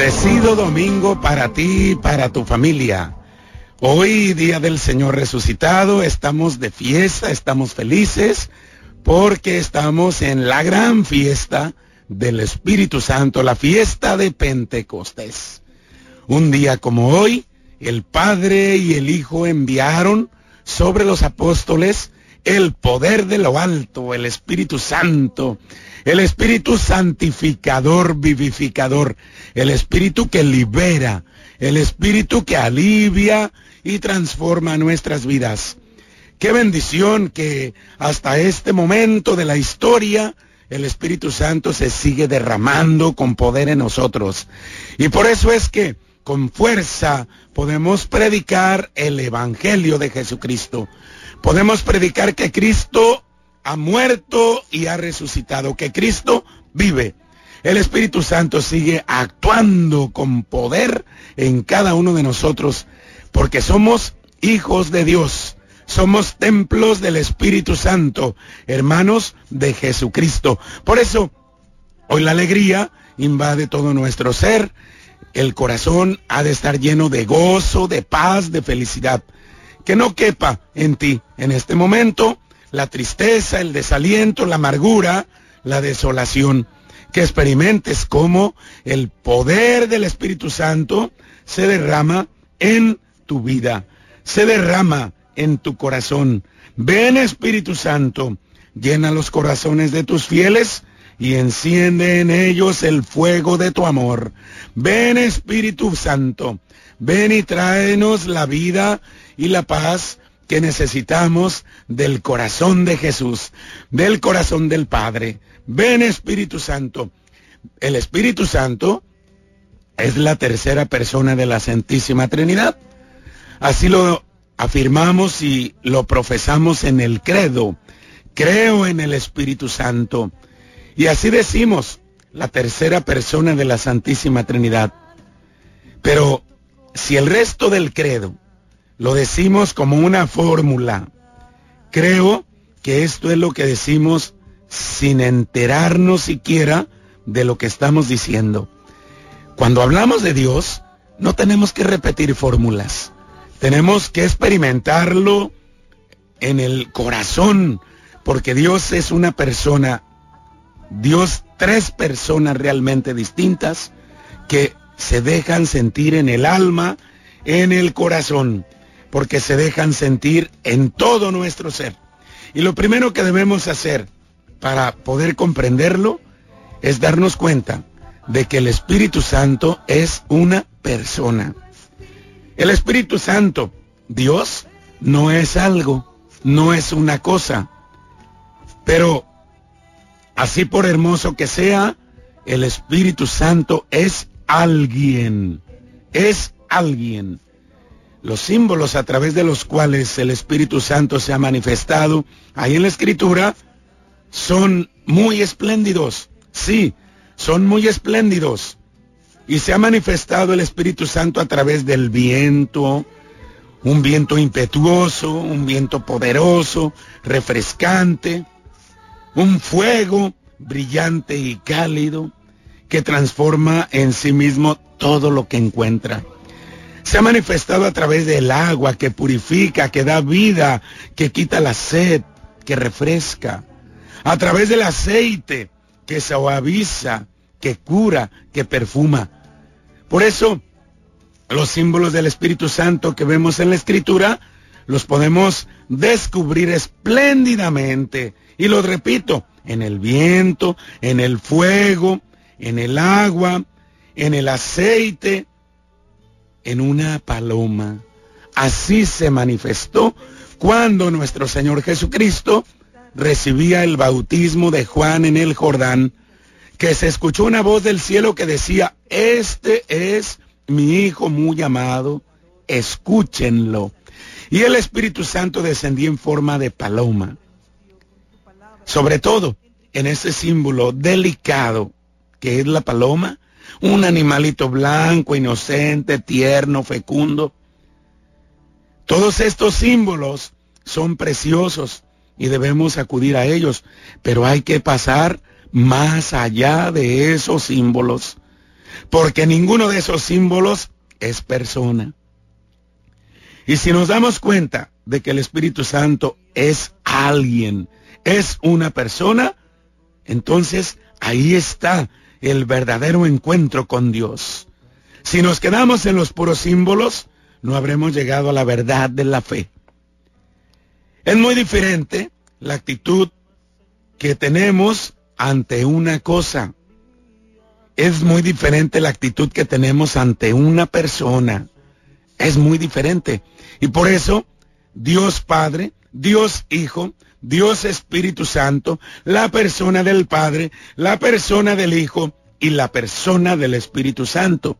Bendecido domingo para ti y para tu familia. Hoy, día del Señor resucitado, estamos de fiesta, estamos felices porque estamos en la gran fiesta del Espíritu Santo, la fiesta de Pentecostés. Un día como hoy, el Padre y el Hijo enviaron sobre los apóstoles el poder de lo alto, el Espíritu Santo, el Espíritu santificador, vivificador, el Espíritu que libera, el Espíritu que alivia y transforma nuestras vidas. Qué bendición que hasta este momento de la historia el Espíritu Santo se sigue derramando con poder en nosotros. Y por eso es que con fuerza podemos predicar el Evangelio de Jesucristo. Podemos predicar que Cristo ha muerto y ha resucitado, que Cristo vive. El Espíritu Santo sigue actuando con poder en cada uno de nosotros, porque somos hijos de Dios. Somos templos del Espíritu Santo, hermanos de Jesucristo. Por eso, hoy la alegría invade todo nuestro ser. El corazón ha de estar lleno de gozo, de paz, de felicidad. Que no quepa en ti en este momento la tristeza, el desaliento, la amargura, la desolación. Que experimentes cómo el poder del Espíritu Santo se derrama en tu vida, se derrama en tu corazón. Ven Espíritu Santo, llena los corazones de tus fieles y enciende en ellos el fuego de tu amor. Ven Espíritu Santo, ven y tráenos la vida y la paz que necesitamos del corazón de Jesús, del corazón del Padre. Ven Espíritu Santo. El Espíritu Santo es la tercera persona de la Santísima Trinidad. Así lo afirmamos y lo profesamos en el credo. Creo en el Espíritu Santo. Y así decimos, la tercera persona de la Santísima Trinidad. Pero si el resto del credo lo decimos como una fórmula. Creo que esto es lo que decimos sin enterarnos siquiera de lo que estamos diciendo. Cuando hablamos de Dios, no tenemos que repetir fórmulas. Tenemos que experimentarlo en el corazón, porque Dios es una persona, Dios tres personas realmente distintas que se dejan sentir en el alma, en el corazón porque se dejan sentir en todo nuestro ser. Y lo primero que debemos hacer para poder comprenderlo es darnos cuenta de que el Espíritu Santo es una persona. El Espíritu Santo, Dios, no es algo, no es una cosa. Pero así por hermoso que sea, el Espíritu Santo es alguien, es alguien los símbolos a través de los cuales el Espíritu Santo se ha manifestado ahí en la Escritura son muy espléndidos. Sí, son muy espléndidos. Y se ha manifestado el Espíritu Santo a través del viento, un viento impetuoso, un viento poderoso, refrescante, un fuego brillante y cálido que transforma en sí mismo todo lo que encuentra se ha manifestado a través del agua que purifica, que da vida, que quita la sed, que refresca. A través del aceite que suaviza, que cura, que perfuma. Por eso, los símbolos del Espíritu Santo que vemos en la Escritura los podemos descubrir espléndidamente. Y lo repito, en el viento, en el fuego, en el agua, en el aceite, en una paloma. Así se manifestó cuando nuestro Señor Jesucristo recibía el bautismo de Juan en el Jordán, que se escuchó una voz del cielo que decía, este es mi Hijo muy amado, escúchenlo. Y el Espíritu Santo descendía en forma de paloma. Sobre todo en ese símbolo delicado que es la paloma, un animalito blanco, inocente, tierno, fecundo. Todos estos símbolos son preciosos y debemos acudir a ellos, pero hay que pasar más allá de esos símbolos, porque ninguno de esos símbolos es persona. Y si nos damos cuenta de que el Espíritu Santo es alguien, es una persona, entonces ahí está el verdadero encuentro con Dios. Si nos quedamos en los puros símbolos, no habremos llegado a la verdad de la fe. Es muy diferente la actitud que tenemos ante una cosa. Es muy diferente la actitud que tenemos ante una persona. Es muy diferente. Y por eso, Dios Padre, Dios Hijo, Dios Espíritu Santo, la persona del Padre, la persona del Hijo y la persona del Espíritu Santo.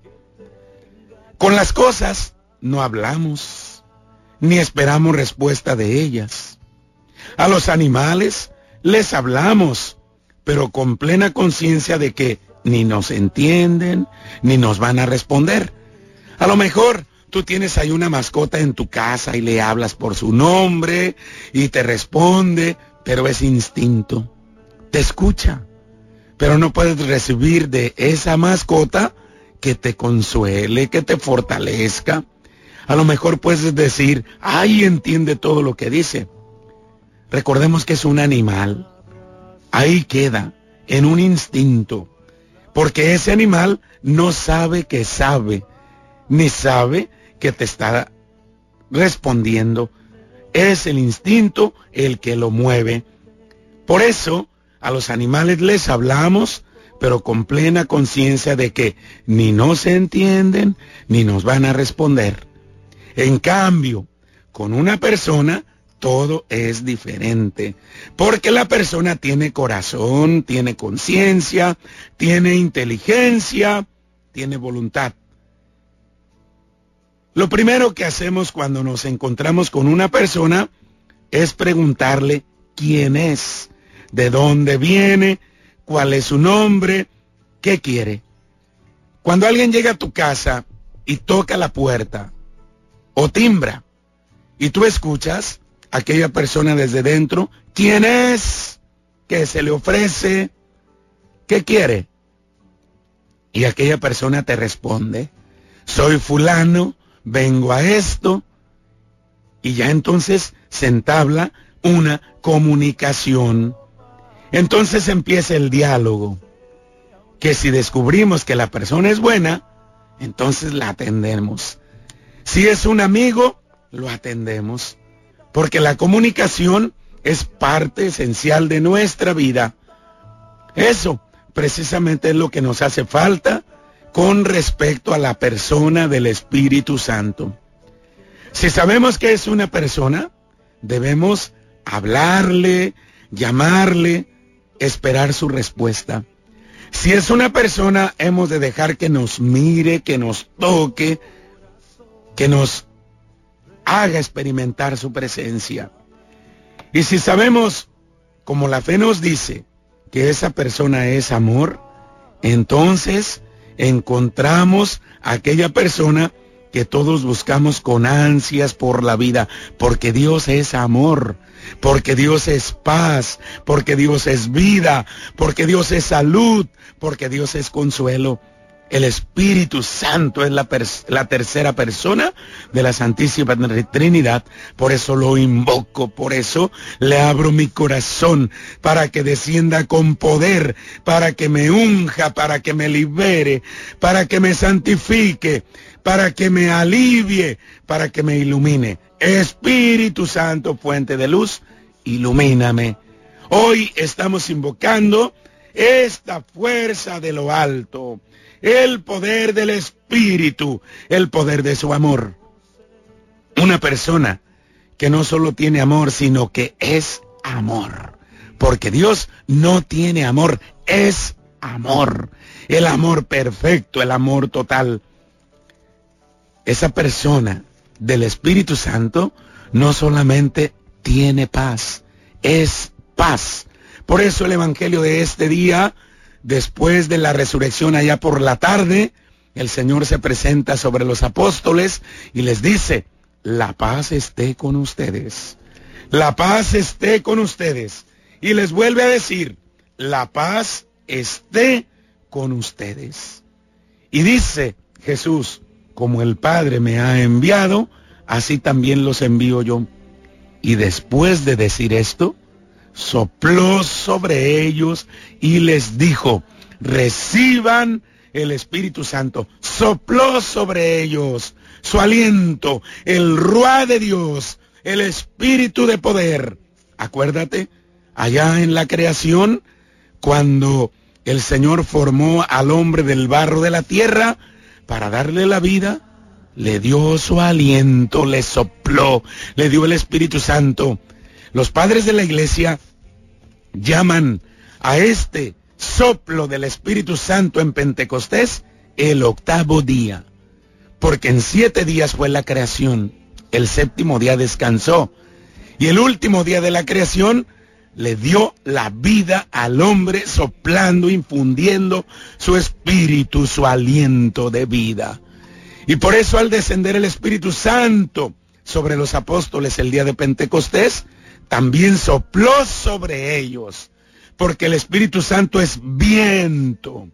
Con las cosas no hablamos, ni esperamos respuesta de ellas. A los animales les hablamos, pero con plena conciencia de que ni nos entienden, ni nos van a responder. A lo mejor tú tienes ahí una mascota en tu casa y le hablas por su nombre y te responde, pero es instinto. Te escucha, pero no puedes recibir de esa mascota que te consuele, que te fortalezca. A lo mejor puedes decir, ay, entiende todo lo que dice. Recordemos que es un animal. Ahí queda, en un instinto. Porque ese animal no sabe que sabe, ni sabe que te está respondiendo. Es el instinto el que lo mueve. Por eso, a los animales les hablamos, pero con plena conciencia de que ni nos entienden, ni nos van a responder. En cambio, con una persona todo es diferente, porque la persona tiene corazón, tiene conciencia, tiene inteligencia, tiene voluntad. Lo primero que hacemos cuando nos encontramos con una persona es preguntarle quién es, de dónde viene, cuál es su nombre, qué quiere. Cuando alguien llega a tu casa y toca la puerta, o timbra y tú escuchas a aquella persona desde dentro, ¿quién es? ¿Qué se le ofrece? ¿Qué quiere? Y aquella persona te responde, soy fulano, vengo a esto, y ya entonces se entabla una comunicación. Entonces empieza el diálogo, que si descubrimos que la persona es buena, entonces la atendemos. Si es un amigo, lo atendemos, porque la comunicación es parte esencial de nuestra vida. Eso precisamente es lo que nos hace falta con respecto a la persona del Espíritu Santo. Si sabemos que es una persona, debemos hablarle, llamarle, esperar su respuesta. Si es una persona, hemos de dejar que nos mire, que nos toque, que nos haga experimentar su presencia. Y si sabemos, como la fe nos dice, que esa persona es amor, entonces encontramos aquella persona que todos buscamos con ansias por la vida, porque Dios es amor, porque Dios es paz, porque Dios es vida, porque Dios es salud, porque Dios es consuelo. El Espíritu Santo es la, tercera persona de la Santísima Trinidad. Por eso lo invoco, por eso le abro mi corazón para que descienda con poder, para que me unja, para que me libere, para que me santifique, para que me alivie, para que me ilumine. Espíritu Santo, fuente de luz, ilumíname. Hoy estamos invocando esta fuerza de lo alto el poder del Espíritu, el poder de su amor. Una persona que no solo tiene amor, sino que es amor. Porque Dios no tiene amor, es amor. El amor perfecto, el amor total. Esa persona del Espíritu Santo no solamente tiene paz, es paz. Por eso el Evangelio de este día después de la resurrección allá por la tarde, el Señor se presenta sobre los apóstoles y les dice, la paz esté con ustedes. La paz esté con ustedes. Y les vuelve a decir, la paz esté con ustedes. Y dice Jesús, como el Padre me ha enviado, así también los envío yo. Y después de decir esto, sopló sobre ellos y les dijo, reciban el Espíritu Santo. Sopló sobre ellos su aliento, el ruá de Dios, el Espíritu de poder. Acuérdate, allá en la creación, cuando el Señor formó al hombre del barro de la tierra para darle la vida, le dio su aliento, le sopló, le dio el Espíritu Santo. Los padres de la iglesia llaman a este soplo del Espíritu Santo en Pentecostés el octavo día, porque en siete días fue la creación, el séptimo día descansó, y el último día de la creación le dio la vida al hombre soplando, infundiendo su espíritu, su aliento de vida. Y por eso al descender el Espíritu Santo sobre los apóstoles el día de Pentecostés, también sopló sobre ellos, porque el Espíritu Santo es viento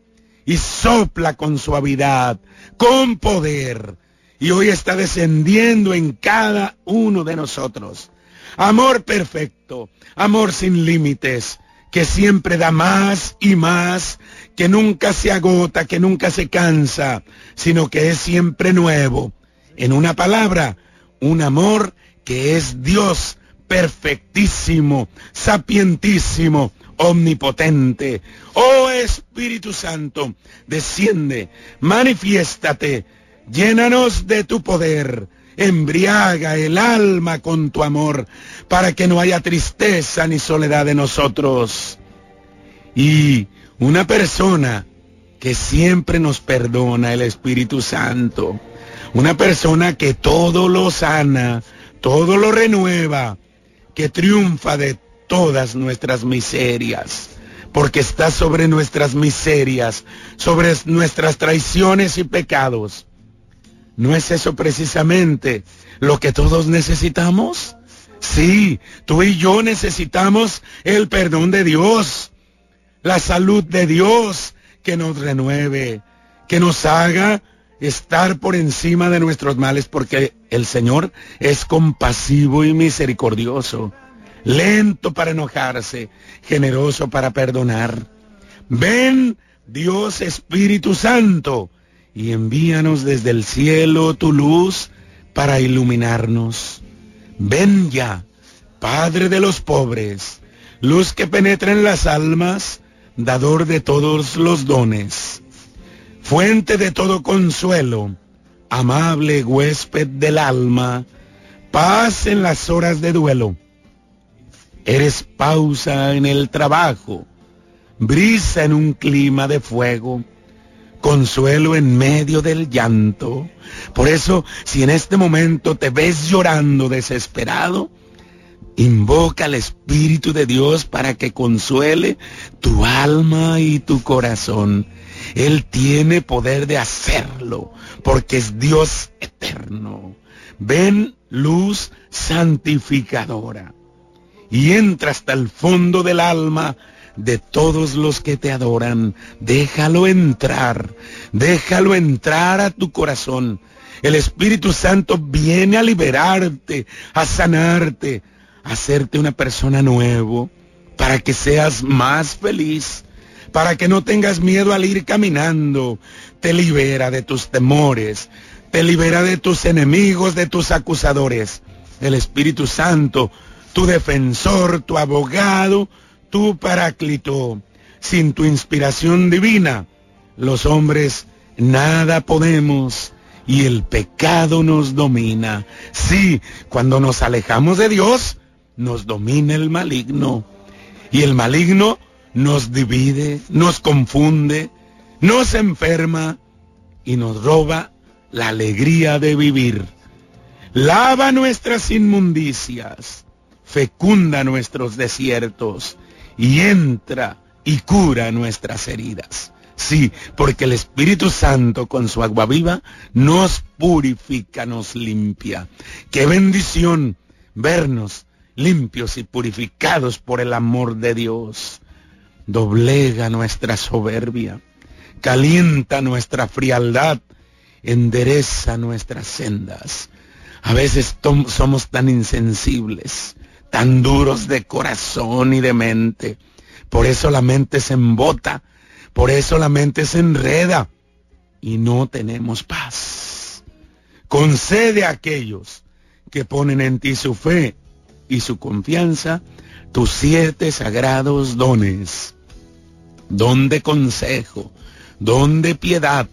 y sopla con suavidad, con poder, y hoy está descendiendo en cada uno de nosotros. Amor perfecto, amor sin límites, que siempre da más y más, que nunca se agota, que nunca se cansa, sino que es siempre nuevo. En una palabra, un amor que es Dios perfectísimo, sapientísimo, omnipotente. Oh Espíritu Santo, desciende, manifiéstate, llénanos de tu poder, embriaga el alma con tu amor, para que no haya tristeza ni soledad de nosotros. Y una persona que siempre nos perdona, el Espíritu Santo, una persona que todo lo sana, todo lo renueva, que triunfa de todas nuestras miserias, porque está sobre nuestras miserias, sobre nuestras traiciones y pecados. ¿No es eso precisamente lo que todos necesitamos? Sí, tú y yo necesitamos el perdón de Dios, la salud de Dios que nos renueve, que nos haga estar por encima de nuestros males, porque el Señor es compasivo y misericordioso, lento para enojarse, generoso para perdonar. Ven, Dios Espíritu Santo, y envíanos desde el cielo tu luz para iluminarnos. Ven ya, Padre de los pobres, luz que penetra en las almas, dador de todos los dones fuente de todo consuelo, amable huésped del alma, paz en las horas de duelo. Eres pausa en el trabajo, brisa en un clima de fuego, consuelo en medio del llanto. Por eso, si en este momento te ves llorando desesperado, invoca al Espíritu de Dios para que consuele tu alma y tu corazón. Él tiene poder de hacerlo, porque es Dios eterno. Ven luz santificadora y entra hasta el fondo del alma de todos los que te adoran. Déjalo entrar, déjalo entrar a tu corazón. El Espíritu Santo viene a liberarte, a sanarte, a hacerte una persona nuevo, para que seas más feliz, para que no tengas miedo al ir caminando. Te libera de tus temores, te libera de tus enemigos, de tus acusadores. El Espíritu Santo, tu defensor, tu abogado, tu paráclito. Sin tu inspiración divina, los hombres nada podemos y el pecado nos domina. Sí, cuando nos alejamos de Dios, nos domina el maligno. Y el maligno nos divide, nos confunde, nos enferma y nos roba la alegría de vivir. Lava nuestras inmundicias, fecunda nuestros desiertos y entra y cura nuestras heridas. Sí, porque el Espíritu Santo con su agua viva nos purifica, nos limpia. Qué bendición vernos limpios y purificados por el amor de Dios doblega nuestra soberbia, calienta nuestra frialdad, endereza nuestras sendas. A veces somos tan insensibles, tan duros de corazón y de mente. Por eso la mente se embota, por eso la mente se enreda y no tenemos paz. Concede a aquellos que ponen en ti su fe y su confianza tus siete sagrados dones, don de consejo, don de piedad,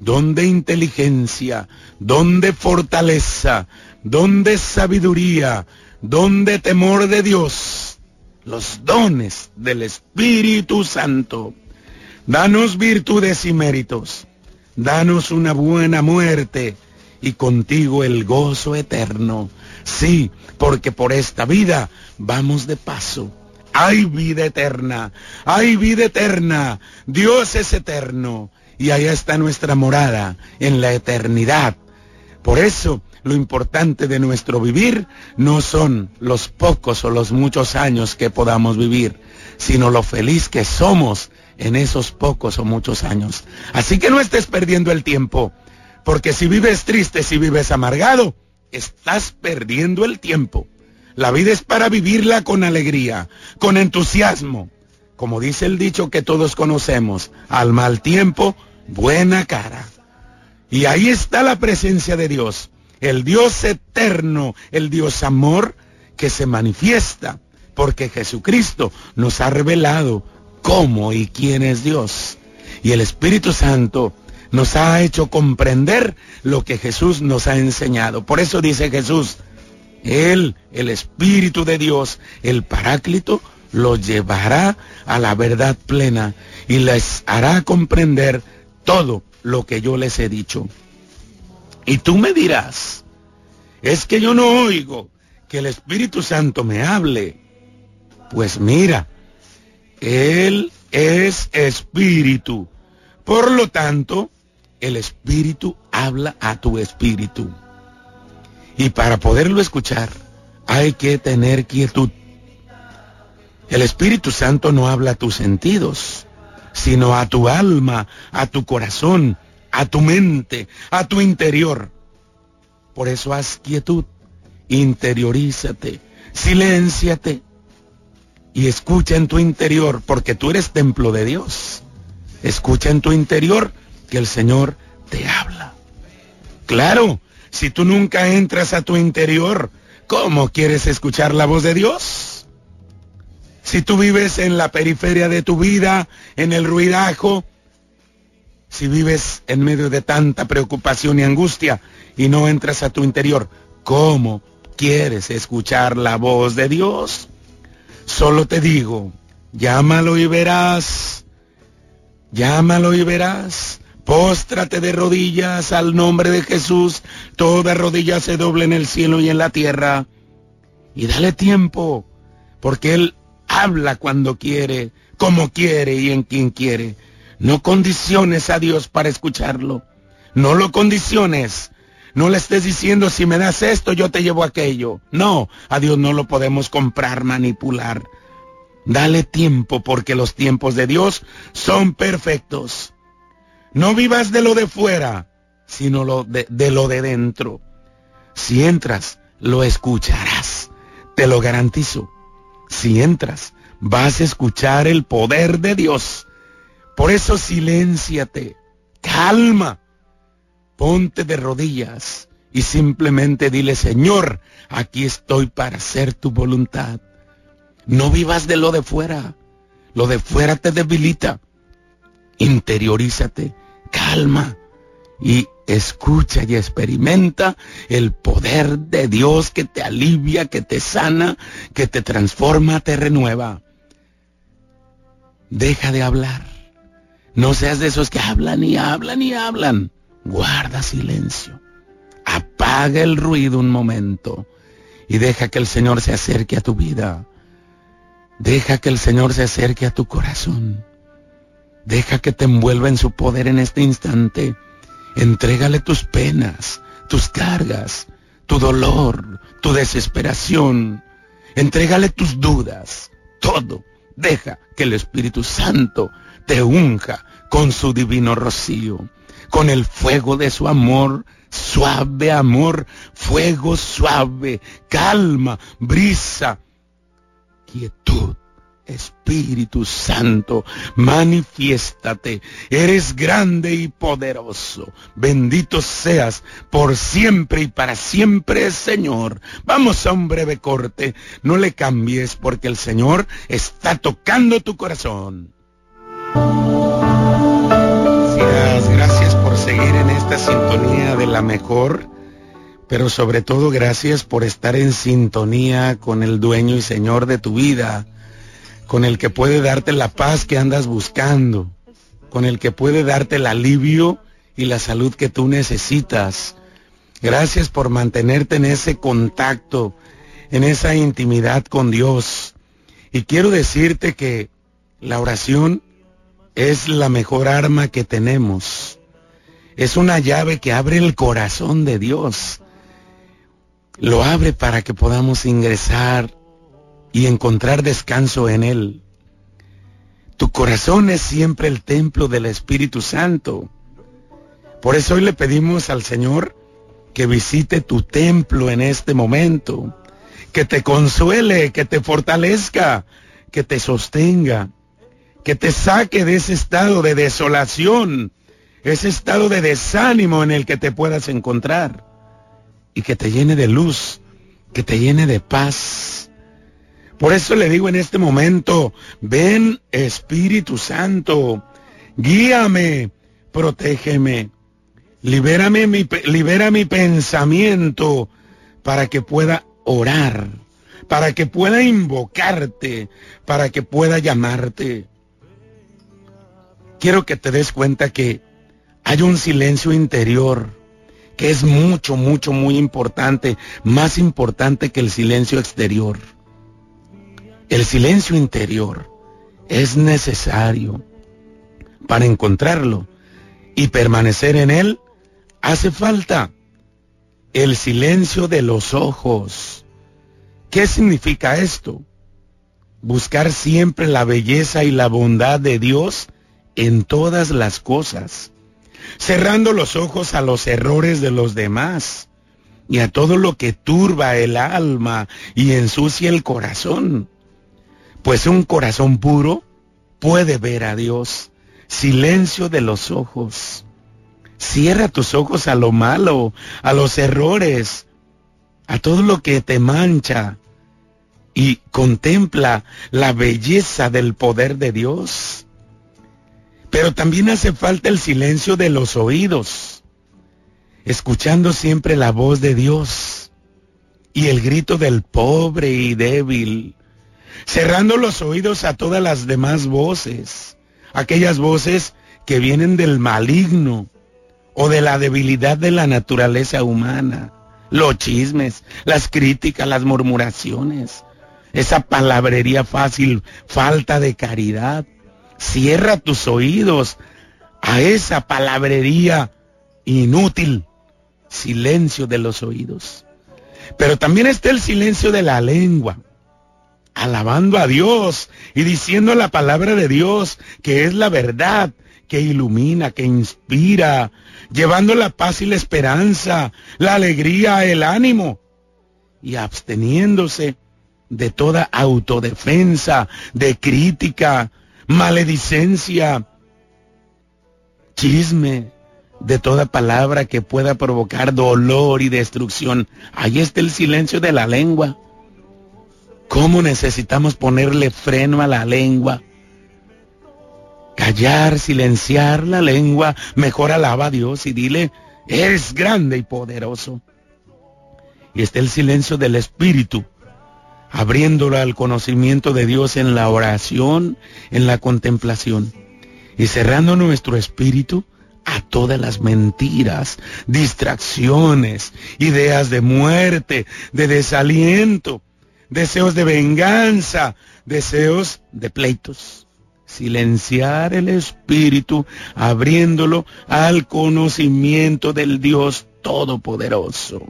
don de inteligencia, don de fortaleza, don de sabiduría, don de temor de Dios, los dones del Espíritu Santo. Danos virtudes y méritos, danos una buena muerte y contigo el gozo eterno. Sí, porque por esta vida vamos de paso. Hay vida eterna, hay vida eterna. Dios es eterno y allá está nuestra morada en la eternidad. Por eso lo importante de nuestro vivir no son los pocos o los muchos años que podamos vivir, sino lo feliz que somos en esos pocos o muchos años. Así que no estés perdiendo el tiempo, porque si vives triste, si vives amargado, estás perdiendo el tiempo. La vida es para vivirla con alegría, con entusiasmo. Como dice el dicho que todos conocemos, al mal tiempo, buena cara. Y ahí está la presencia de Dios, el Dios eterno, el Dios amor que se manifiesta, porque Jesucristo nos ha revelado cómo y quién es Dios. Y el Espíritu Santo nos ha hecho comprender lo que Jesús nos ha enseñado. Por eso dice Jesús, Él, el Espíritu de Dios, el Paráclito, lo llevará a la verdad plena y les hará comprender todo lo que yo les he dicho. Y tú me dirás, es que yo no oigo que el Espíritu Santo me hable. Pues mira, Él es Espíritu. Por lo tanto, el Espíritu habla a tu espíritu. Y para poderlo escuchar hay que tener quietud. El Espíritu Santo no habla a tus sentidos, sino a tu alma, a tu corazón, a tu mente, a tu interior. Por eso haz quietud, interiorízate, silénciate y escucha en tu interior, porque tú eres templo de Dios. Escucha en tu interior que el Señor te habla. Claro, si tú nunca entras a tu interior, ¿cómo quieres escuchar la voz de Dios? Si tú vives en la periferia de tu vida, en el ruidajo, si vives en medio de tanta preocupación y angustia y no entras a tu interior, ¿cómo quieres escuchar la voz de Dios? Solo te digo, llámalo y verás, llámalo y verás. Póstrate de rodillas al nombre de Jesús. Toda rodilla se doble en el cielo y en la tierra. Y dale tiempo, porque Él habla cuando quiere, como quiere y en quien quiere. No condiciones a Dios para escucharlo. No lo condiciones. No le estés diciendo si me das esto, yo te llevo aquello. No, a Dios no lo podemos comprar, manipular. Dale tiempo porque los tiempos de Dios son perfectos. No vivas de lo de fuera, sino lo de, lo de dentro. Si entras, lo escucharás. Te lo garantizo. Si entras, vas a escuchar el poder de Dios. Por eso silénciate, calma, ponte de rodillas y simplemente dile, Señor, aquí estoy para hacer tu voluntad. No vivas de lo de fuera. Lo de fuera te debilita interiorízate, calma y escucha y experimenta el poder de Dios que te alivia, que te sana, que te transforma, te renueva. Deja de hablar. No seas de esos que hablan y hablan y hablan. Guarda silencio. Apaga el ruido un momento y deja que el Señor se acerque a tu vida. Deja que el Señor se acerque a tu corazón. Deja que te envuelva en su poder en este instante. Entrégale tus penas, tus cargas, tu dolor, tu desesperación. Entrégale tus dudas, todo. Deja que el Espíritu Santo te unja con su divino rocío, con el fuego de su amor, suave amor, fuego suave, calma, brisa, quietud. Espíritu Santo, manifiéstate. Eres grande y poderoso. Bendito seas por siempre y para siempre, Señor. Vamos a un breve corte. No le cambies porque el Señor está tocando tu corazón. Gracias, gracias por seguir en esta sintonía de la mejor. Pero sobre todo gracias por estar en sintonía con el dueño y Señor de tu vida con el que puede darte la paz que andas buscando, con el que puede darte el alivio y la salud que tú necesitas. Gracias por mantenerte en ese contacto, en esa intimidad con Dios. Y quiero decirte que la oración es la mejor arma que tenemos. Es una llave que abre el corazón de Dios. Lo abre para que podamos ingresar y encontrar descanso en Él. Tu corazón es siempre el templo del Espíritu Santo. Por eso hoy le pedimos al Señor que visite tu templo en este momento, que te consuele, que te fortalezca, que te sostenga, que te saque de ese estado de desolación, ese estado de desánimo en el que te puedas encontrar y que te llene de luz, que te llene de paz por eso le digo en este momento, ven Espíritu Santo, guíame, protégeme, libérame mi, libera mi pensamiento para que pueda orar, para que pueda invocarte, para que pueda llamarte. Quiero que te des cuenta que hay un silencio interior que es mucho, mucho, muy importante, más importante que el silencio exterior. El silencio interior es necesario para encontrarlo y permanecer en él. Hace falta el silencio de los ojos. ¿Qué significa esto? Buscar siempre la belleza y la bondad de Dios en todas las cosas, cerrando los ojos a los errores de los demás y a todo lo que turba el alma y ensucia el corazón. Pues un corazón puro puede ver a Dios. Silencio de los ojos. Cierra tus ojos a lo malo, a los errores, a todo lo que te mancha y contempla la belleza del poder de Dios. Pero también hace falta el silencio de los oídos, escuchando siempre la voz de Dios y el grito del pobre y débil cerrando los oídos a todas las demás voces, aquellas voces que vienen del maligno o de la debilidad de la naturaleza humana, los chismes, las críticas, las murmuraciones, esa palabrería fácil, falta de caridad. Cierra tus oídos a esa palabrería inútil, silencio de los oídos. Pero también está el silencio de la lengua alabando a Dios y diciendo la palabra de Dios, que es la verdad, que ilumina, que inspira, llevando la paz y la esperanza, la alegría, el ánimo, y absteniéndose de toda autodefensa, de crítica, maledicencia, chisme, de toda palabra que pueda provocar dolor y destrucción. Ahí está el silencio de la lengua. ¿Cómo necesitamos ponerle freno a la lengua? Callar, silenciar la lengua, mejor alaba a Dios y dile, eres grande y poderoso. Y está el silencio del Espíritu, abriéndolo al conocimiento de Dios en la oración, en la contemplación, y cerrando nuestro espíritu a todas las mentiras, distracciones, ideas de muerte, de desaliento, deseos de venganza, deseos de pleitos. Silenciar el espíritu, abriéndolo al conocimiento del Dios Todopoderoso.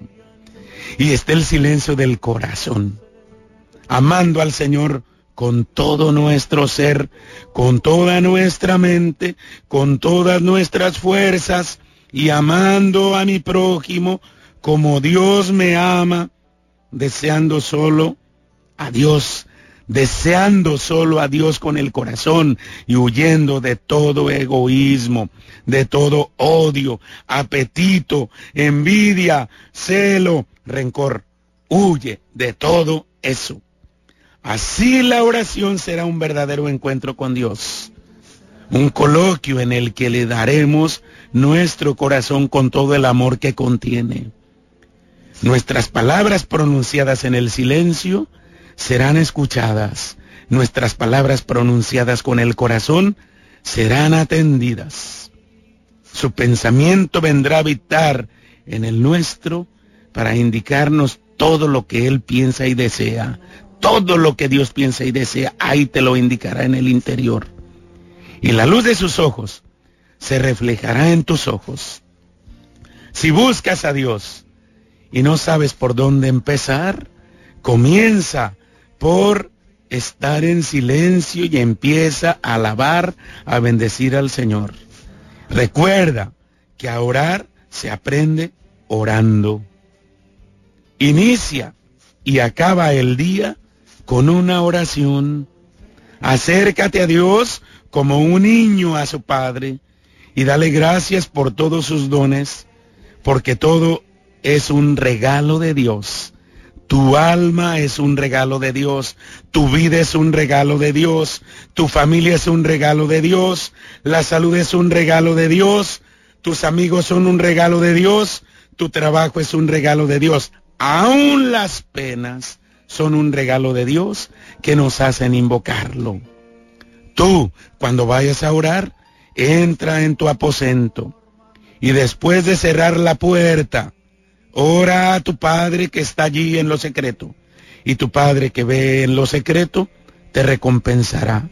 Y está el silencio del corazón, amando al Señor con todo nuestro ser, con toda nuestra mente, con todas nuestras fuerzas y amando a mi prójimo como Dios me ama, deseando solo a Dios, deseando solo a Dios con el corazón y huyendo de todo egoísmo, de todo odio, apetito, envidia, celo, rencor. Huye de todo eso. Así la oración será un verdadero encuentro con Dios. Un coloquio en el que le daremos nuestro corazón con todo el amor que contiene. Nuestras palabras pronunciadas en el silencio serán escuchadas. Nuestras palabras pronunciadas con el corazón serán atendidas. Su pensamiento vendrá a habitar en el nuestro para indicarnos todo lo que Él piensa y desea, todo lo que Dios piensa y desea, ahí te lo indicará en el interior. Y la luz de sus ojos se reflejará en tus ojos. Si buscas a Dios y no sabes por dónde empezar, comienza por estar en silencio y empieza a alabar, a bendecir al Señor. Recuerda que a orar se aprende orando. Inicia y acaba el día con una oración. Acércate a Dios como un niño a su Padre y dale gracias por todos sus dones, porque todo es un regalo de Dios. Tu alma es un regalo de Dios, tu vida es un regalo de Dios, tu familia es un regalo de Dios, la salud es un regalo de Dios, tus amigos son un regalo de Dios, tu trabajo es un regalo de Dios. Aún las penas son un regalo de Dios que nos hacen invocarlo. Tú, cuando vayas a orar, entra en tu aposento y después de cerrar la puerta, ora a tu Padre que está allí en lo secreto. Y tu Padre que ve en lo secreto, te recompensará.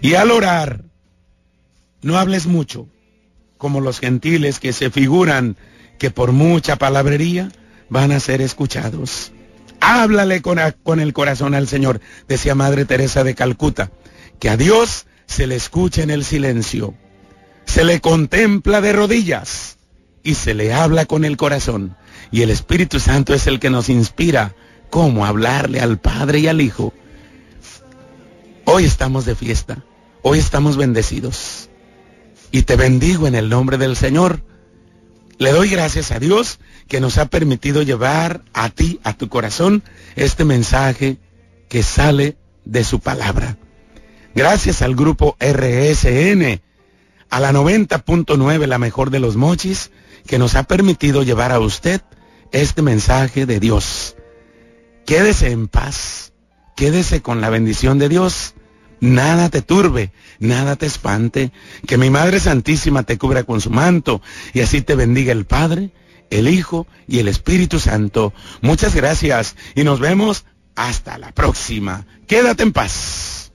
Y al orar, no hables mucho, como los gentiles que se figuran que por mucha palabrería van a ser escuchados. Háblale con, el corazón al Señor, decía Madre Teresa de Calcuta, que a Dios se le escucha en el silencio, se le contempla de rodillas y se le habla con el corazón. Y el Espíritu Santo es el que nos inspira cómo hablarle al Padre y al Hijo. Hoy estamos de fiesta, hoy estamos bendecidos. Y te bendigo en el nombre del Señor. Le doy gracias a Dios que nos ha permitido llevar a ti, a tu corazón, este mensaje que sale de su palabra. Gracias al grupo RSN, a la 90.9, la mejor de los mochis, que nos ha permitido llevar a usted este mensaje de Dios. Quédese en paz, quédese con la bendición de Dios. Nada te turbe, nada te espante. Que mi Madre Santísima te cubra con su manto y así te bendiga el Padre, el Hijo y el Espíritu Santo. Muchas gracias y nos vemos hasta la próxima. Quédate en paz.